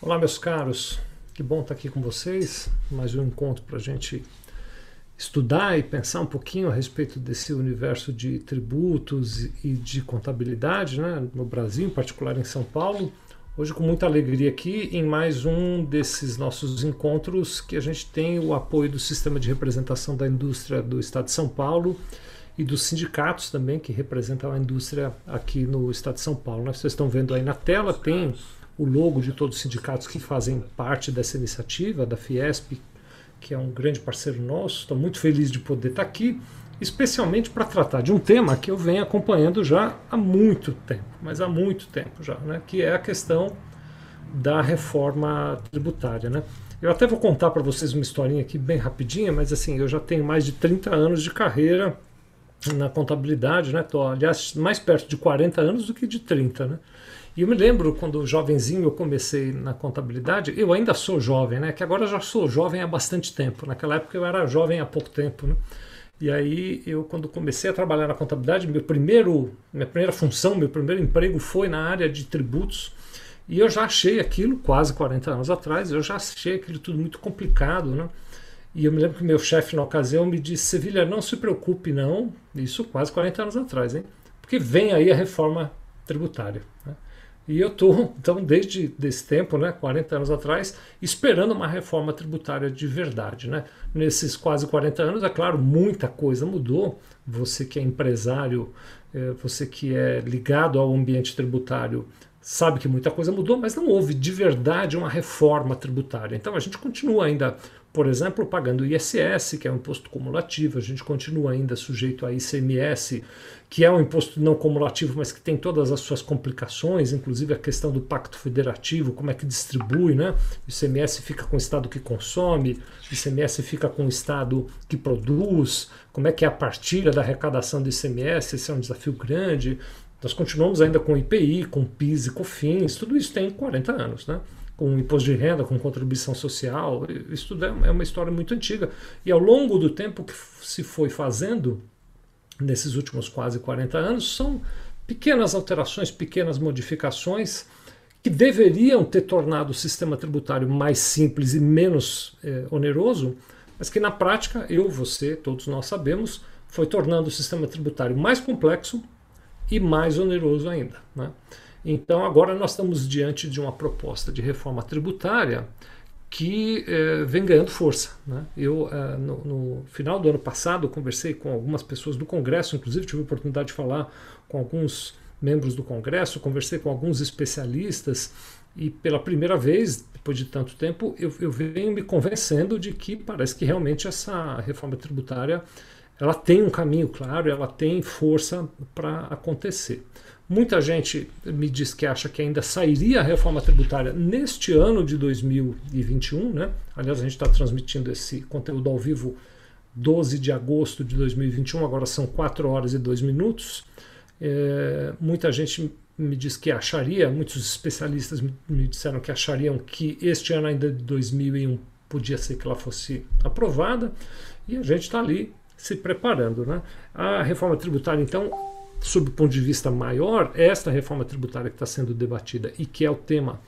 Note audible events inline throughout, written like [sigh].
Olá, meus caros. Que bom estar aqui com vocês. Mais um encontro para a gente estudar e pensar um pouquinho a respeito desse universo de tributos e de contabilidade né, no Brasil, em particular em São Paulo. Hoje, com muita alegria aqui, em mais um desses nossos encontros que a gente tem o apoio do Sistema de Representação da Indústria do Estado de São Paulo e dos sindicatos também, que representam a indústria aqui no Estado de São Paulo. Né? Vocês estão vendo aí na tela, tem o logo de todos os sindicatos que fazem parte dessa iniciativa, da Fiesp, que é um grande parceiro nosso. Estou muito feliz de poder estar aqui, especialmente para tratar de um tema que eu venho acompanhando já há muito tempo, mas há muito tempo já, né? que é a questão da reforma tributária. Né? Eu até vou contar para vocês uma historinha aqui bem rapidinha, mas assim, eu já tenho mais de 30 anos de carreira na contabilidade, né? Tô, aliás, mais perto de 40 anos do que de 30, né? E eu me lembro quando jovenzinho eu comecei na contabilidade, eu ainda sou jovem, né? Que agora já sou jovem há bastante tempo. Naquela época eu era jovem há pouco tempo, né? E aí eu quando comecei a trabalhar na contabilidade, meu primeiro, minha primeira função, meu primeiro emprego foi na área de tributos. E eu já achei aquilo, quase 40 anos atrás, eu já achei aquilo tudo muito complicado, né? E eu me lembro que meu chefe na ocasião me disse: Sevilha, não se preocupe, não. Isso quase 40 anos atrás, hein? Porque vem aí a reforma tributária. Né? E eu estou, [laughs] então, desde esse tempo, né, 40 anos atrás, esperando uma reforma tributária de verdade. Né? Nesses quase 40 anos, é claro, muita coisa mudou. Você que é empresário, é, você que é ligado ao ambiente tributário, sabe que muita coisa mudou, mas não houve de verdade uma reforma tributária. Então a gente continua ainda por exemplo, pagando ISS, que é um imposto cumulativo, a gente continua ainda sujeito a ICMS, que é um imposto não cumulativo, mas que tem todas as suas complicações, inclusive a questão do pacto federativo, como é que distribui, né? O ICMS fica com o estado que consome, o ICMS fica com o estado que produz, como é que é a partilha da arrecadação do ICMS, esse é um desafio grande. Nós continuamos ainda com IPI, com PIS e COFINS, tudo isso tem 40 anos, né? Com imposto de renda, com contribuição social. Isso tudo é, é uma história muito antiga. E ao longo do tempo que se foi fazendo, nesses últimos quase 40 anos, são pequenas alterações, pequenas modificações que deveriam ter tornado o sistema tributário mais simples e menos é, oneroso, mas que na prática, eu, você, todos nós sabemos, foi tornando o sistema tributário mais complexo e mais oneroso ainda. Né? Então, agora nós estamos diante de uma proposta de reforma tributária que eh, vem ganhando força. Né? Eu, eh, no, no, final do ano passado, conversei com algumas pessoas do Congresso, inclusive tive a oportunidade de falar com alguns membros do Congresso, conversei com alguns especialistas e pela primeira vez, depois de tanto tempo, eu, eu venho me convencendo de que parece que realmente essa reforma tributária ela tem um caminho claro, ela tem força para acontecer. Muita gente me diz que acha que ainda sairia a reforma tributária neste ano de 2021, né? Aliás, a gente está transmitindo esse conteúdo ao vivo 12 de agosto de 2021, agora são 4 horas e 2 minutos. É, muita gente me diz que acharia, muitos especialistas me disseram que achariam que este ano ainda de 2001 podia ser que ela fosse aprovada, e a gente está ali se preparando. Né? A reforma tributária, então, sob o ponto de vista maior, esta reforma tributária que está sendo debatida e que é o tema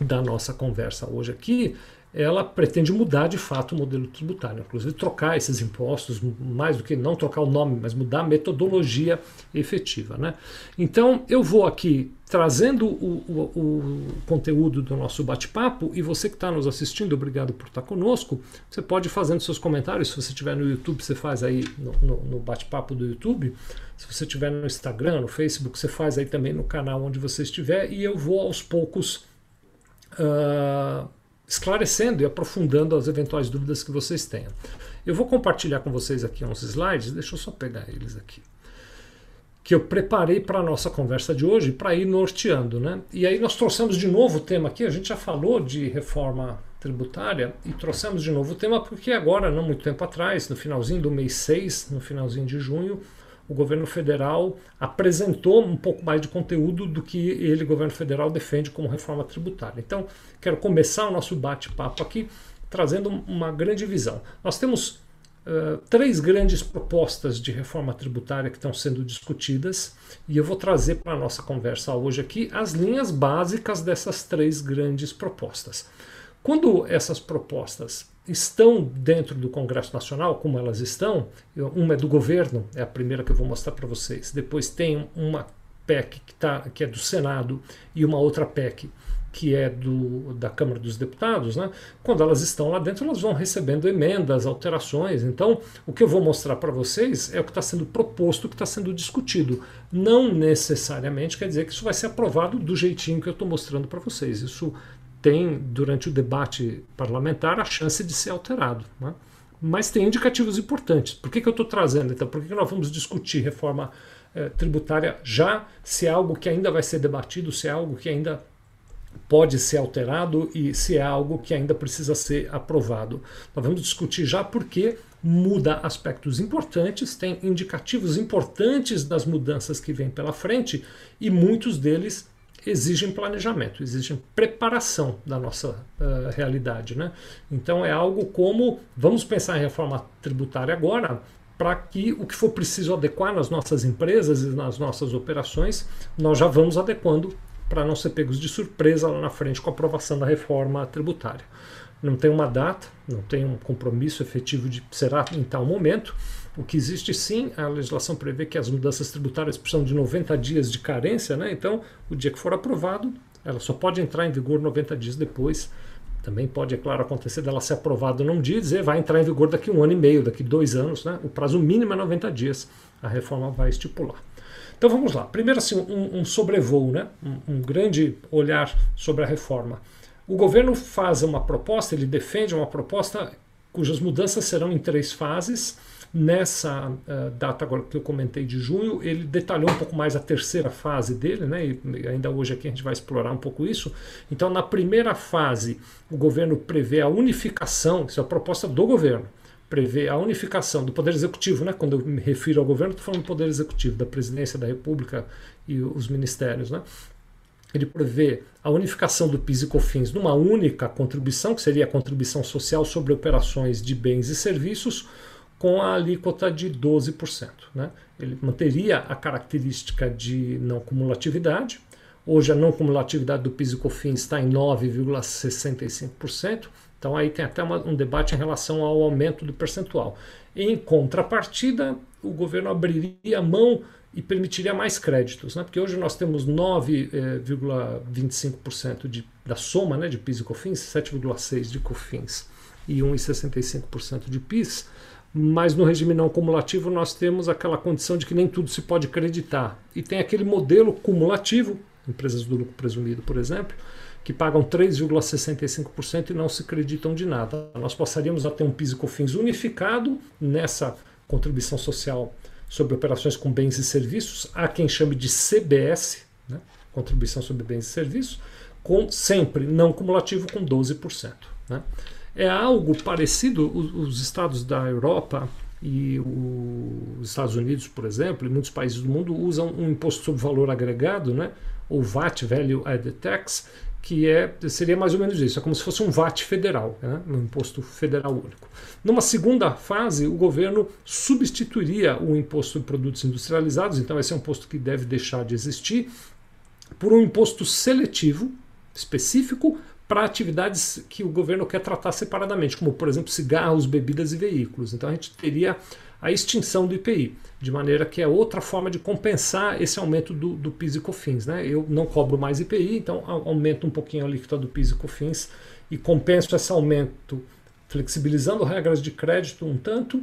da nossa conversa hoje aqui, ela pretende mudar de fato o modelo tributário, inclusive trocar esses impostos, mais do que não trocar o nome, mas mudar a metodologia efetiva. Né? Então eu vou aqui trazendo o, o, o conteúdo do nosso bate-papo e você que está nos assistindo, obrigado por estar conosco. Você pode ir fazendo seus comentários, se você estiver no YouTube, você faz aí no, no, no bate-papo do YouTube. Se você estiver no Instagram, no Facebook, você faz aí também no canal onde você estiver e eu vou aos poucos. Uh, esclarecendo e aprofundando as eventuais dúvidas que vocês tenham. Eu vou compartilhar com vocês aqui uns slides, deixa eu só pegar eles aqui, que eu preparei para a nossa conversa de hoje para ir norteando. Né? E aí nós trouxemos de novo o tema aqui, a gente já falou de reforma tributária e trouxemos de novo o tema porque agora, não muito tempo atrás, no finalzinho do mês 6, no finalzinho de junho, o governo federal apresentou um pouco mais de conteúdo do que ele, governo federal, defende como reforma tributária. Então, quero começar o nosso bate-papo aqui trazendo uma grande visão. Nós temos uh, três grandes propostas de reforma tributária que estão sendo discutidas e eu vou trazer para a nossa conversa hoje aqui as linhas básicas dessas três grandes propostas. Quando essas propostas estão dentro do Congresso Nacional, como elas estão, uma é do governo, é a primeira que eu vou mostrar para vocês. Depois tem uma PEC que, tá, que é do Senado e uma outra PEC que é do, da Câmara dos Deputados, né? quando elas estão lá dentro, elas vão recebendo emendas, alterações. Então, o que eu vou mostrar para vocês é o que está sendo proposto, o que está sendo discutido. Não necessariamente quer dizer que isso vai ser aprovado do jeitinho que eu estou mostrando para vocês. Isso tem, durante o debate parlamentar, a chance de ser alterado. Né? Mas tem indicativos importantes. Por que, que eu estou trazendo? Então, por que, que nós vamos discutir reforma eh, tributária já, se é algo que ainda vai ser debatido, se é algo que ainda pode ser alterado e se é algo que ainda precisa ser aprovado. Nós vamos discutir já porque muda aspectos importantes, tem indicativos importantes das mudanças que vêm pela frente e muitos deles exigem planejamento, exigem preparação da nossa uh, realidade. Né? Então é algo como vamos pensar em reforma tributária agora para que o que for preciso adequar nas nossas empresas e nas nossas operações, nós já vamos adequando para não ser pegos de surpresa lá na frente com a aprovação da reforma tributária. Não tem uma data, não tem um compromisso efetivo de será em tal momento, o que existe sim, a legislação prevê que as mudanças tributárias precisam de 90 dias de carência, né? então o dia que for aprovado, ela só pode entrar em vigor 90 dias depois. Também pode, é claro, acontecer dela ser aprovada num dia e dizer vai entrar em vigor daqui um ano e meio, daqui dois anos. Né? O prazo mínimo é 90 dias, a reforma vai estipular. Então vamos lá. Primeiro, assim, um, um sobrevoo, né? Um, um, grande olhar sobre a reforma. O governo faz uma proposta, ele defende uma proposta cujas mudanças serão em três fases Nessa uh, data agora que eu comentei de junho, ele detalhou um pouco mais a terceira fase dele, né? E ainda hoje aqui a gente vai explorar um pouco isso. Então, na primeira fase, o governo prevê a unificação, isso é a proposta do governo, prevê a unificação do Poder Executivo, né? Quando eu me refiro ao governo, estou falando do Poder Executivo, da Presidência da República e os ministérios, né? Ele prevê a unificação do PIS e COFINS numa única contribuição, que seria a contribuição social sobre operações de bens e serviços, com a alíquota de 12%. Né? Ele manteria a característica de não cumulatividade. Hoje a não cumulatividade do PIS e COFINS está em 9,65%. Então aí tem até uma, um debate em relação ao aumento do percentual. Em contrapartida, o governo abriria mão e permitiria mais créditos, né? porque hoje nós temos 9,25% de, da soma né, de PIS e COFINS, 7,6% de COFINS e 1,65% de PIS mas no regime não cumulativo nós temos aquela condição de que nem tudo se pode acreditar. E tem aquele modelo cumulativo, empresas do lucro presumido, por exemplo, que pagam 3,65% e não se acreditam de nada. Nós passaríamos a ter um PIS e COFINS unificado nessa contribuição social sobre operações com bens e serviços, há quem chame de CBS, né? contribuição sobre bens e serviços, com sempre não cumulativo com 12%. Né? É algo parecido, os, estados da Europa e os Estados Unidos, por exemplo, e muitos países do mundo usam um imposto sobre valor agregado, né? ou VAT, Value Added Tax, que é, seria mais ou menos isso, é como se fosse um VAT federal, né? um imposto federal único. Numa segunda fase, o governo substituiria o imposto sobre produtos industrializados, então esse é um imposto que deve deixar de existir, por um imposto seletivo, específico, para atividades que o governo quer tratar separadamente, como, por exemplo, cigarros, bebidas e veículos. Então a gente teria a extinção do IPI, de maneira que é outra forma de compensar esse aumento do, do PIS e COFINS. Né? Eu não cobro mais IPI, então aumento um pouquinho a alíquota do PIS e COFINS e compenso esse aumento flexibilizando regras de crédito um tanto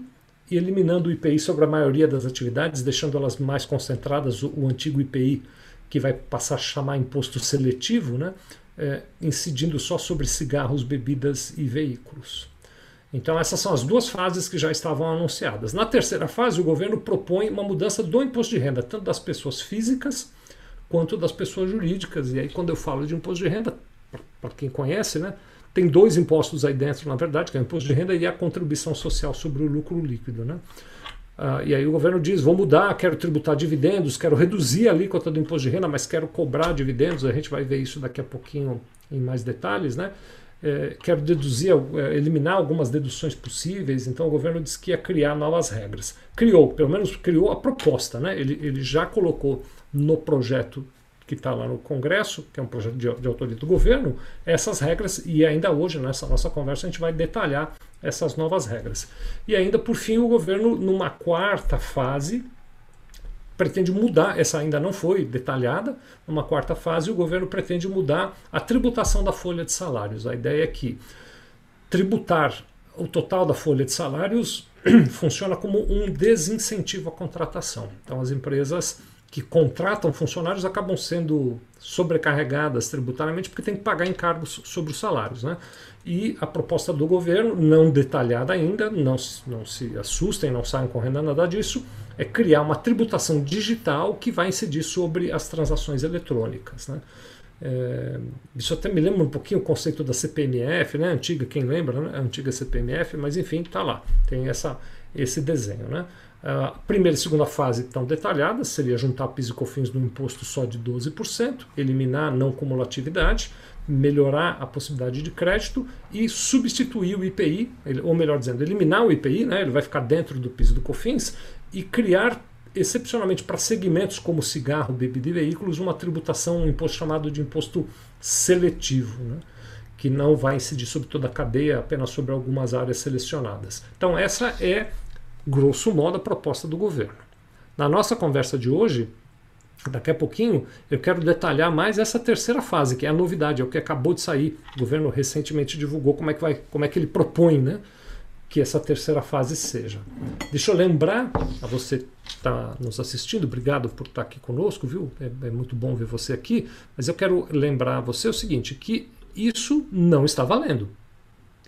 e eliminando o IPI sobre a maioria das atividades, deixando elas mais concentradas, o, o antigo IPI, que vai passar a chamar imposto seletivo, né? É, incidindo só sobre cigarros, bebidas e veículos. Então, essas são as duas fases que já estavam anunciadas. Na terceira fase, o governo propõe uma mudança do imposto de renda, tanto das pessoas físicas quanto das pessoas jurídicas. E aí, quando eu falo de imposto de renda, para quem conhece, né, tem dois impostos aí dentro, na verdade, que é o imposto de renda e a contribuição social sobre o lucro líquido. Né? Uh, e aí o governo diz: vou mudar, quero tributar dividendos, quero reduzir a alíquota do imposto de renda, mas quero cobrar dividendos. A gente vai ver isso daqui a pouquinho em mais detalhes, né? é, quero deduzir, é, eliminar algumas deduções possíveis, então o governo disse que ia criar novas regras. Criou, pelo menos criou a proposta, né? ele, ele já colocou no projeto que está lá no Congresso, que é um projeto de, de autoria do governo, essas regras, e ainda hoje, nessa nossa conversa, a gente vai detalhar essas novas regras. E ainda, por fim, o governo, numa quarta fase, pretende mudar, essa ainda não foi detalhada, numa quarta fase o governo pretende mudar a tributação da folha de salários. A ideia é que tributar o total da folha de salários [clears throat] funciona como um desincentivo à contratação. Então as empresas que contratam funcionários acabam sendo sobrecarregadas tributariamente porque tem que pagar encargos sobre os salários. Né? E a proposta do governo, não detalhada ainda, não, não se assustem, não saiam correndo nada disso, é criar uma tributação digital que vai incidir sobre as transações eletrônicas. Né? É, isso até me lembra um pouquinho o conceito da CPMF, né? antiga, quem lembra, né? a antiga CPMF, mas enfim, está lá, tem essa, esse desenho. Né? A primeira e segunda fase estão detalhadas, seria juntar PIS e COFINS no imposto só de 12%, eliminar a não cumulatividade, melhorar a possibilidade de crédito e substituir o IPI, ou melhor dizendo, eliminar o IPI, né, ele vai ficar dentro do PIS e do COFINS, e criar, excepcionalmente para segmentos como cigarro, bebida e veículos, uma tributação, um imposto chamado de imposto seletivo, né, que não vai incidir sobre toda a cadeia, apenas sobre algumas áreas selecionadas. Então, essa é grosso modo, a proposta do governo. Na nossa conversa de hoje, daqui a pouquinho, eu quero detalhar mais essa terceira fase, que é a novidade, é o que acabou de sair. O governo recentemente divulgou como é que, vai, como é que ele propõe né, que essa terceira fase seja. Deixa eu lembrar a você que está nos assistindo, obrigado por estar aqui conosco, viu? É, é muito bom ver você aqui, mas eu quero lembrar a você o seguinte, que isso não está valendo.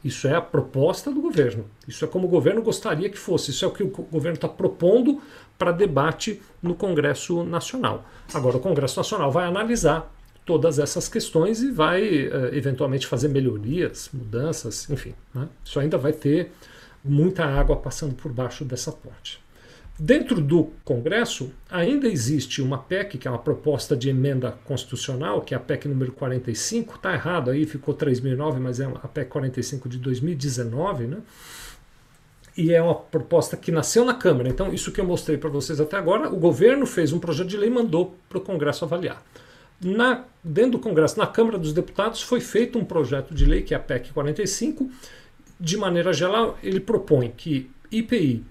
Isso é a proposta do governo. Isso é como o governo gostaria que fosse. Isso é o que o governo está propondo para debate no Congresso Nacional. Agora, o Congresso Nacional vai analisar todas essas questões e vai eh, eventualmente fazer melhorias, mudanças, enfim. Né? Isso ainda vai ter muita água passando por baixo dessa ponte. Dentro do Congresso, ainda existe uma PEC, que é uma proposta de emenda constitucional, que é a PEC número 45, está errado aí, ficou 3009, mas é a PEC 45 de 2019, né? E é uma proposta que nasceu na Câmara. Então, isso que eu mostrei para vocês até agora, o governo fez um projeto de lei e mandou para o Congresso avaliar. Na, dentro do Congresso, na Câmara dos Deputados, foi feito um projeto de lei, que é a PEC 45. De maneira geral, ele propõe que IPI,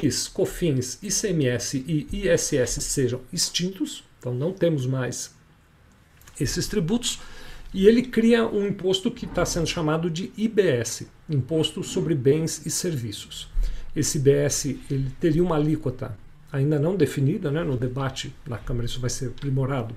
PIS, COFINS, ICMS e ISS sejam extintos, então não temos mais esses tributos, e ele cria um imposto que está sendo chamado de IBS, Imposto sobre Bens e Serviços. Esse IBS ele teria uma alíquota ainda não definida, né, no debate na Câmara isso vai ser aprimorado,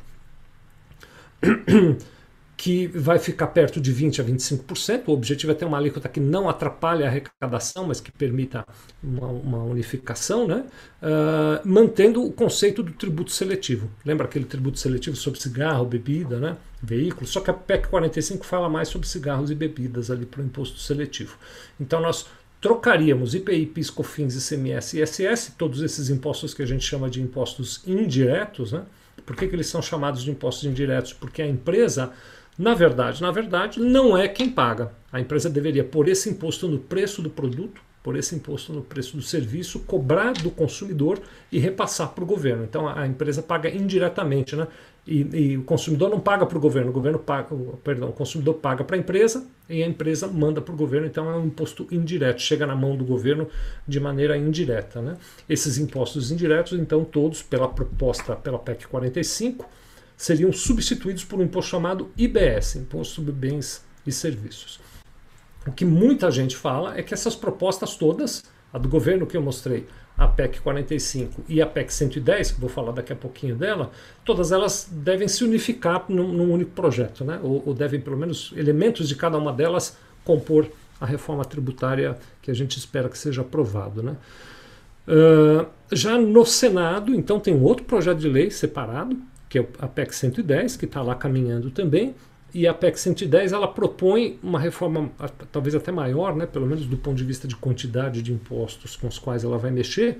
[clears throat] que vai ficar perto de 20% a 25%. O objetivo é ter uma alíquota que não atrapalhe a arrecadação, mas que permita uma, uma unificação, né? Uh, mantendo o conceito do tributo seletivo. Lembra aquele tributo seletivo sobre cigarro, bebida, né? veículos? Só que a PEC 45 fala mais sobre cigarros e bebidas ali para o imposto seletivo. Então nós trocaríamos IPI, PIS, COFINS, ICMS e ISS, todos esses impostos que a gente chama de impostos indiretos, né? Por que, que eles são chamados de impostos indiretos? Porque a empresa na verdade, na verdade, não é quem paga. A empresa deveria pôr esse imposto no preço do produto, pôr esse imposto no preço do serviço, cobrar do consumidor e repassar para o governo. Então a empresa paga indiretamente, né? E, e o consumidor não paga para o governo, o governo paga, perdão, o consumidor paga para a empresa e a empresa manda para o governo. Então é um imposto indireto, chega na mão do governo de maneira indireta, né? Esses impostos indiretos, então todos pela proposta pela PEC 45 seriam substituídos por um imposto chamado IBS, Imposto sobre Bens e Serviços. O que muita gente fala é que essas propostas todas, a do governo que eu mostrei, a PEC 45 e a PEC 110, que vou falar daqui a pouquinho dela, todas elas devem se unificar num, num único projeto, né? Ou, ou, devem, pelo menos, elementos de cada uma delas compor a reforma tributária que a gente espera que seja aprovado. Né? Uh, já no Senado, então, tem um outro projeto de lei separado, que é a PEC 110, que está lá caminhando também, e a PEC 110 ela propõe uma reforma talvez até maior, né, pelo menos do ponto de vista de quantidade de impostos com os quais ela vai mexer,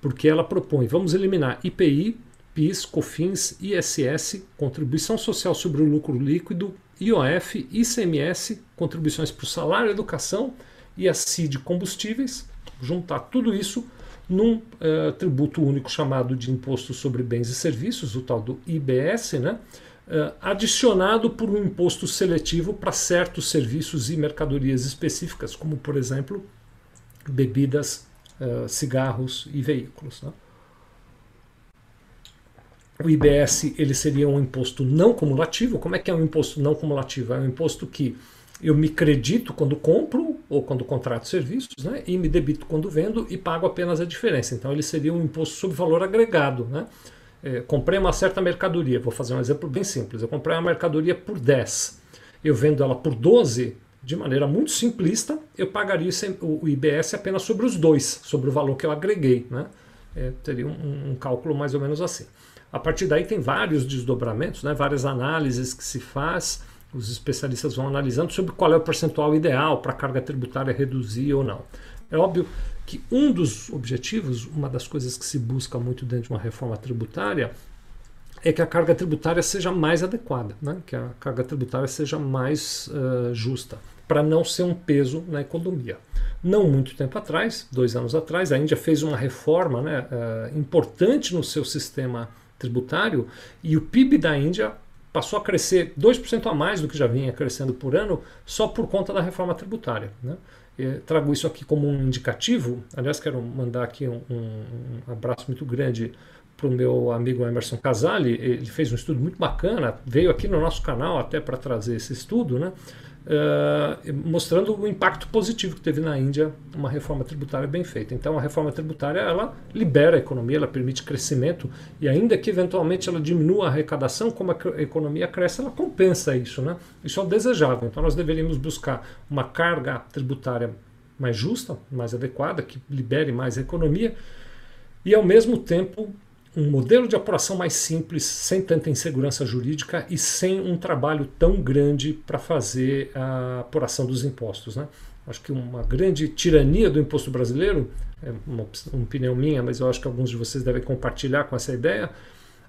porque ela propõe, vamos eliminar IPI, PIS, COFINS, ISS, contribuição social sobre o lucro líquido IOF, ICMS, contribuições para o salário, educação e a CID combustíveis, juntar tudo isso num uh, tributo único chamado de Imposto sobre Bens e Serviços, o tal do IBS, né? Uh, adicionado por um imposto seletivo para certos serviços e mercadorias específicas, como por exemplo bebidas, uh, cigarros e veículos. Né? O IBS ele seria um imposto não cumulativo. Como é que é um imposto não cumulativo? É um imposto que eu me credito quando compro ou quando contrato serviços, né? e me debito quando vendo e pago apenas a diferença. Então ele seria um imposto sobre valor agregado. Né? É, comprei uma certa mercadoria, vou fazer um exemplo bem simples. Eu comprei uma mercadoria por 10, eu vendo ela por 12, de maneira muito simplista, eu pagaria o IBS apenas sobre os dois, sobre o valor que eu agreguei. Né? É, teria um, um cálculo mais ou menos assim. A partir daí tem vários desdobramentos, né, várias análises que se faz, os especialistas vão analisando sobre qual é o percentual ideal para a carga tributária reduzir ou não. É óbvio que um dos objetivos, uma das coisas que se busca muito dentro de uma reforma tributária, é que a carga tributária seja mais adequada, né? que a carga tributária seja mais uh, justa, para não ser um peso na economia. Não muito tempo atrás, dois anos atrás, a Índia fez uma reforma né, uh, importante no seu sistema tributário e o PIB da Índia passou a crescer 2% a mais do que já vinha crescendo por ano só por conta da reforma tributária. Né? trago isso aqui como um indicativo. Aliás, quero mandar aqui um, um, abraço muito grande para o meu amigo Emerson Casali. Ele fez um estudo muito bacana, veio aqui no nosso canal até para trazer esse estudo, né? Uh, mostrando o impacto positivo que teve na Índia uma reforma tributária bem feita. Então, a reforma tributária ela libera a economia, ela permite crescimento e ainda que eventualmente ela diminua a arrecadação, como a economia cresce, ela compensa isso, né? Isso é o desejável. Então, nós deveríamos buscar uma carga tributária mais justa, mais adequada, que libere mais a economia e ao mesmo tempo um modelo de apuração mais simples, sem tanta insegurança jurídica e sem um trabalho tão grande para fazer a apuração dos impostos. Né? Acho que uma grande tirania do imposto brasileiro, é uma, opinião minha, mas eu acho que alguns de vocês devem compartilhar com essa ideia,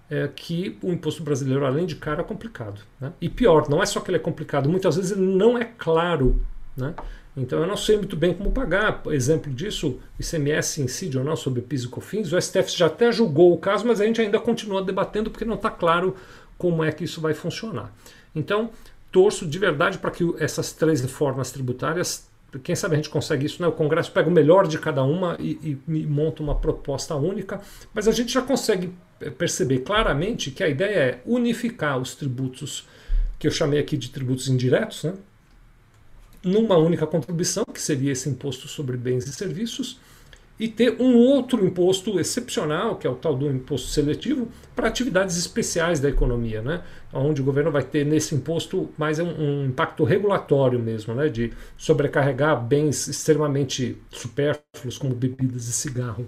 é que o imposto brasileiro, além de caro, é complicado. Né? E pior, não é só que ele é complicado, muitas vezes ele não é claro. Né? Então eu não sei muito bem como pagar. Exemplo disso, ICMS incide ou não sobre PIS e COFINS. O STF já até julgou o caso, mas a gente ainda continua debatendo porque não está claro como é que isso vai funcionar. Então, torço de verdade para que essas três reformas tributárias, quem sabe a gente consegue isso, né? O Congresso pega o melhor de cada uma e, e, e monta uma proposta única, mas a gente já consegue perceber claramente que a ideia é unificar os tributos que eu chamei aqui de tributos indiretos, né? Numa única contribuição, que seria esse imposto sobre bens e serviços, e ter um outro imposto excepcional, que é o tal do imposto seletivo, para atividades especiais da economia, né? onde o governo vai ter nesse imposto mais um, um impacto regulatório mesmo, né? de sobrecarregar bens extremamente supérfluos, como bebidas e cigarro,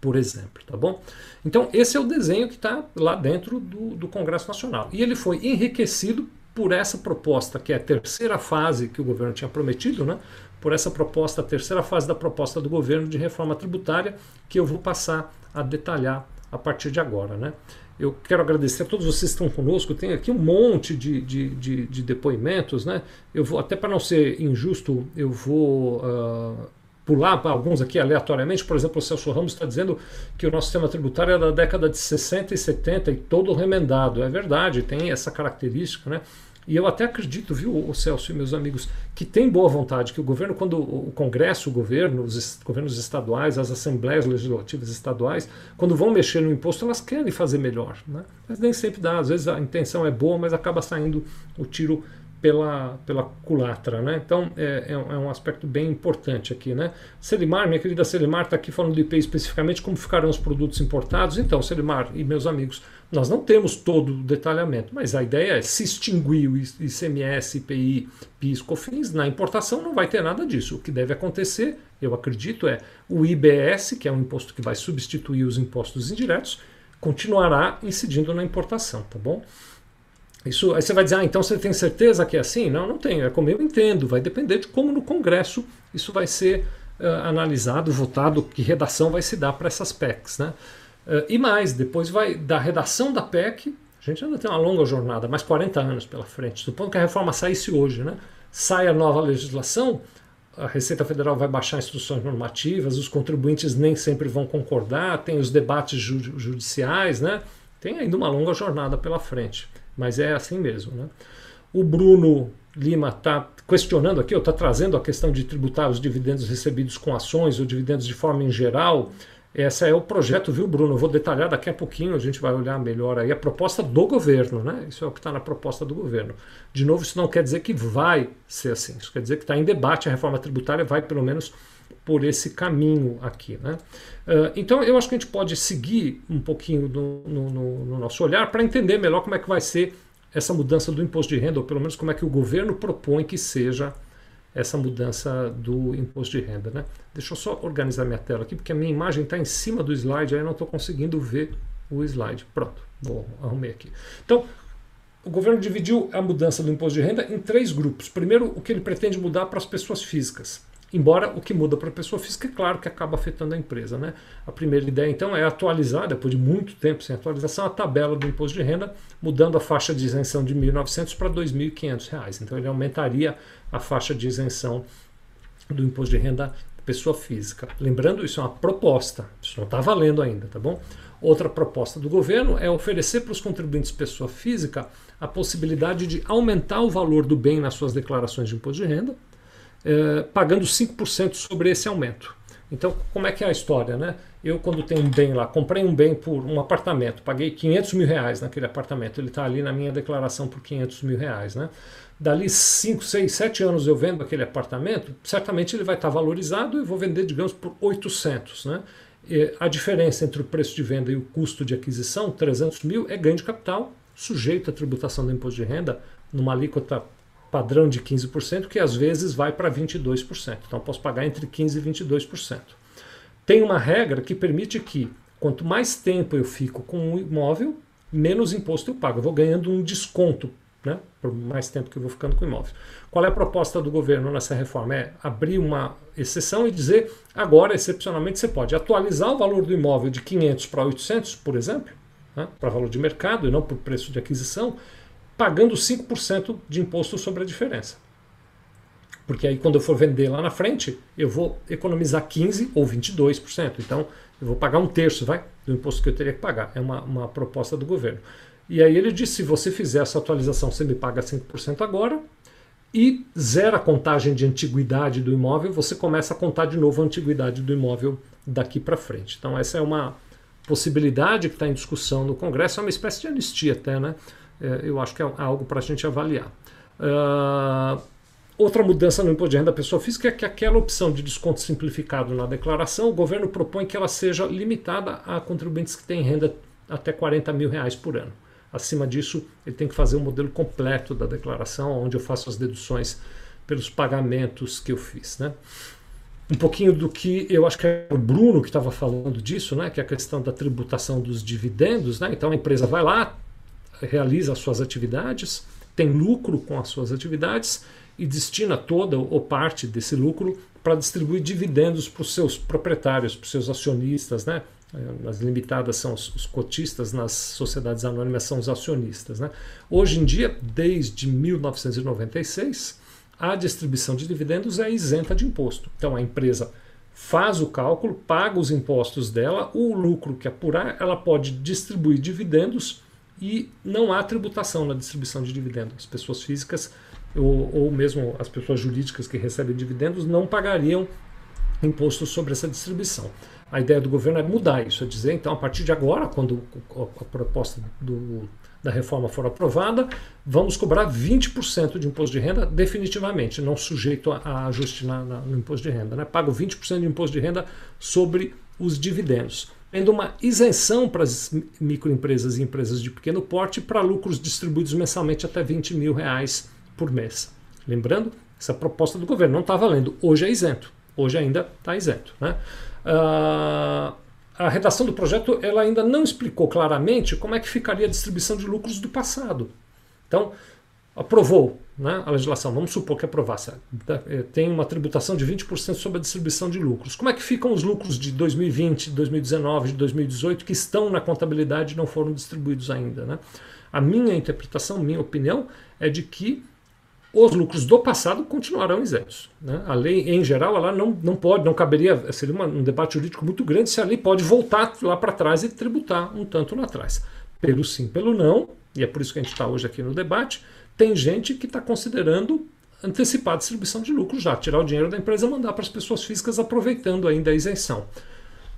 por exemplo. Tá bom? Então, esse é o desenho que está lá dentro do, do Congresso Nacional. E ele foi enriquecido por essa proposta, que é a terceira fase que o governo tinha prometido, né? por essa proposta, a terceira fase da proposta do governo de reforma tributária, que eu vou passar a detalhar a partir de agora. Né? Eu quero agradecer a todos vocês que estão conosco. Tem aqui um monte de, de, de, de depoimentos. Né? Eu vou, até para não ser injusto, eu vou uh, pular alguns aqui aleatoriamente. Por exemplo, o Celso Ramos está dizendo que o nosso sistema tributário é da década de 60 e 70 e todo remendado. É verdade, tem essa característica, né? E eu até acredito, viu, o Celso e meus amigos, que tem boa vontade, que o governo, quando o Congresso, o governo, os governos estaduais, as assembleias legislativas estaduais, quando vão mexer no imposto, elas querem fazer melhor. Né? Mas nem sempre dá. Às vezes a intenção é boa, mas acaba saindo o tiro pela, pela culatra. Né? Então é, é, é, um aspecto bem importante aqui. Né? Selimar, minha querida Selimar, está aqui falando do IPI especificamente, como ficarão os produtos importados. Então, Selimar e meus amigos, nós não temos todo o detalhamento, mas a ideia é se extinguir o ICMS, IPI, PIS, COFINS, na importação não vai ter nada disso. O que deve acontecer, eu acredito, é o IBS, que é um imposto que vai substituir os impostos indiretos, continuará incidindo na importação, tá bom? Isso, aí você vai dizer, ah, então você tem certeza que é assim? Não, não tenho. É como eu entendo. Vai depender de como no Congresso isso vai ser uh, analisado, votado, que redação vai se dar para essas PECs. Né? Uh, e mais, depois vai da redação da PEC A gente ainda tem uma longa jornada, mais 40 anos pela frente. Supondo que a reforma saísse hoje, né? sai a nova legislação, a Receita Federal vai baixar instruções normativas, os contribuintes nem sempre vão concordar, tem os debates judiciais, né? Tem ainda uma longa jornada pela frente, mas é assim mesmo, né? O Bruno Lima está questionando aqui, ou está trazendo a questão de tributar os dividendos recebidos com ações ou dividendos de forma em geral. Esse é o projeto, viu, Bruno? Eu vou detalhar daqui a pouquinho, a gente vai olhar melhor aí a proposta do governo, né? Isso é o que está na proposta do governo. De novo, isso não quer dizer que vai ser assim, isso quer dizer que está em debate, a reforma tributária vai pelo menos por esse caminho aqui. Né? Uh, então, eu acho que a gente pode seguir um pouquinho no, no, no nosso olhar para entender melhor como é que vai ser essa mudança do imposto de renda, ou pelo menos como é que o governo propõe que seja essa mudança do imposto de renda. Né? Deixa eu só organizar minha tela aqui, porque a minha imagem está em cima do slide, aí eu não estou conseguindo ver o slide. Pronto, vou arrumei aqui. Então, o governo dividiu a mudança do imposto de renda em três grupos. Primeiro, o que ele pretende mudar para as pessoas físicas. Embora o que muda para a pessoa física, é claro que acaba afetando a empresa. Né? A primeira ideia, então, é atualizar, depois de muito tempo sem atualização, a tabela do imposto de renda, mudando a faixa de isenção de R$ 1.900 para R$ 2.500. Então, ele aumentaria a faixa de isenção do imposto de renda pessoa física. Lembrando, isso é uma proposta, isso não está valendo ainda, tá bom? Outra proposta do governo é oferecer para os contribuintes pessoa física a possibilidade de aumentar o valor do bem nas suas declarações de imposto de renda, eh, pagando 5% sobre esse aumento. Então, como é que é a história, né? Eu, quando tenho um bem lá, comprei um bem por um apartamento, paguei 500 mil reais naquele apartamento, ele está ali na minha declaração por 500 mil reais, né? Dali 5, 6, 7 anos eu vendo aquele apartamento, certamente ele vai estar tá valorizado e vou vender, digamos, por 800, né? E a diferença entre o preço de venda e o custo de aquisição, 300 mil, é ganho de capital, sujeito à tributação do imposto de renda, numa alíquota padrão de 15%, que às vezes vai para 22%. Então posso pagar entre 15% e 22%. Tem uma regra que permite que quanto mais tempo eu fico com um imóvel, menos imposto eu pago. Eu vou ganhando um desconto né, por mais tempo que eu vou ficando com o imóvel. Qual é a proposta do governo nessa reforma? É abrir uma exceção e dizer agora, excepcionalmente, você pode atualizar o valor do imóvel de 500 para 800, por exemplo, né, para valor de mercado e não por preço de aquisição, pagando 5% de imposto sobre a diferença. Porque aí quando eu for vender lá na frente, eu vou economizar 15% ou 22%. Então eu vou pagar um terço vai, do imposto que eu teria que pagar. É uma, uma proposta do governo. E aí ele disse, se você fizer essa atualização, você me paga 5% agora, e zera a contagem de antiguidade do imóvel, você começa a contar de novo a antiguidade do imóvel daqui para frente. Então essa é uma possibilidade que está em discussão no Congresso, é uma espécie de anistia até, né? É, eu acho que é algo para a gente avaliar. Uh, outra mudança no imposto de renda da pessoa física é que aquela opção de desconto simplificado na declaração, o governo propõe que ela seja limitada a contribuintes que têm renda até 40 mil reais por ano. Acima disso, ele tem que fazer um modelo completo da declaração, onde eu faço as deduções pelos pagamentos que eu fiz. Né? Um pouquinho do que eu acho que é o Bruno que estava falando disso, né? que é a questão da tributação dos dividendos. Né? Então a empresa vai lá, realiza as suas atividades, tem lucro com as suas atividades e destina toda ou parte desse lucro para distribuir dividendos para os seus proprietários, para os seus acionistas, né? Nas limitadas são os, cotistas, nas sociedades anônimas são os acionistas. Né? Hoje em dia, desde 1996, a distribuição de dividendos é isenta de imposto. Então a empresa faz o cálculo, paga os impostos dela, o lucro que apurar, ela pode distribuir dividendos e não há tributação na distribuição de dividendos. As pessoas físicas ou, ou mesmo as pessoas jurídicas que recebem dividendos não pagariam imposto sobre essa distribuição. A ideia do governo é mudar isso, é dizer, então, a partir de agora, quando a proposta do, da reforma for aprovada, vamos cobrar 20% de imposto de renda definitivamente, não sujeito a, ajuste na, na, no imposto de renda. Né? Pago 20% de imposto de renda sobre os dividendos tendo uma isenção para as microempresas e empresas de pequeno porte para lucros distribuídos mensalmente até 20 mil reais por mês. Lembrando, essa proposta do governo não está valendo. Hoje é isento. Hoje ainda está isento. Né? Uh, a redação do projeto ela ainda não explicou claramente como é que ficaria a distribuição de lucros do passado. Então, aprovou né, a legislação, vamos supor que aprovasse, eh, tem uma tributação de 20% sobre a distribuição de lucros. Como é que ficam os lucros de 2020, 2019, de 2018 que estão na contabilidade e não foram distribuídos ainda? Né? A minha interpretação, minha opinião, é de que os lucros do passado continuarão isentos. Né? A lei, em geral, ela não, não pode, não caberia, seria uma, um debate jurídico muito grande se a lei pode voltar lá para trás e tributar um tanto lá atrás. Pelo sim, pelo não, e é por isso que a gente está hoje aqui no debate, tem gente que está considerando antecipar a distribuição de lucro já, tirar o dinheiro da empresa e mandar para as pessoas físicas aproveitando ainda a isenção.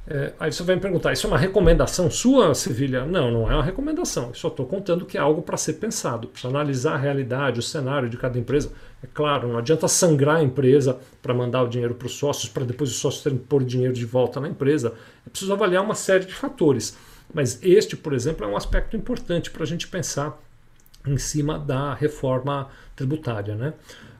É, aí você vai me perguntar, isso é uma recomendação sua, Sevilha? Não, não é uma recomendação. Eu só estou contando que é algo para ser pensado, para analisar a realidade, o cenário de cada empresa. É claro, não adianta sangrar a empresa para mandar o dinheiro para os sócios, para depois os sócios terem que pôr dinheiro de volta na empresa. É preciso avaliar uma série de fatores. Mas este, por exemplo, é um aspecto importante para a gente pensar em cima da reforma tributária. Né?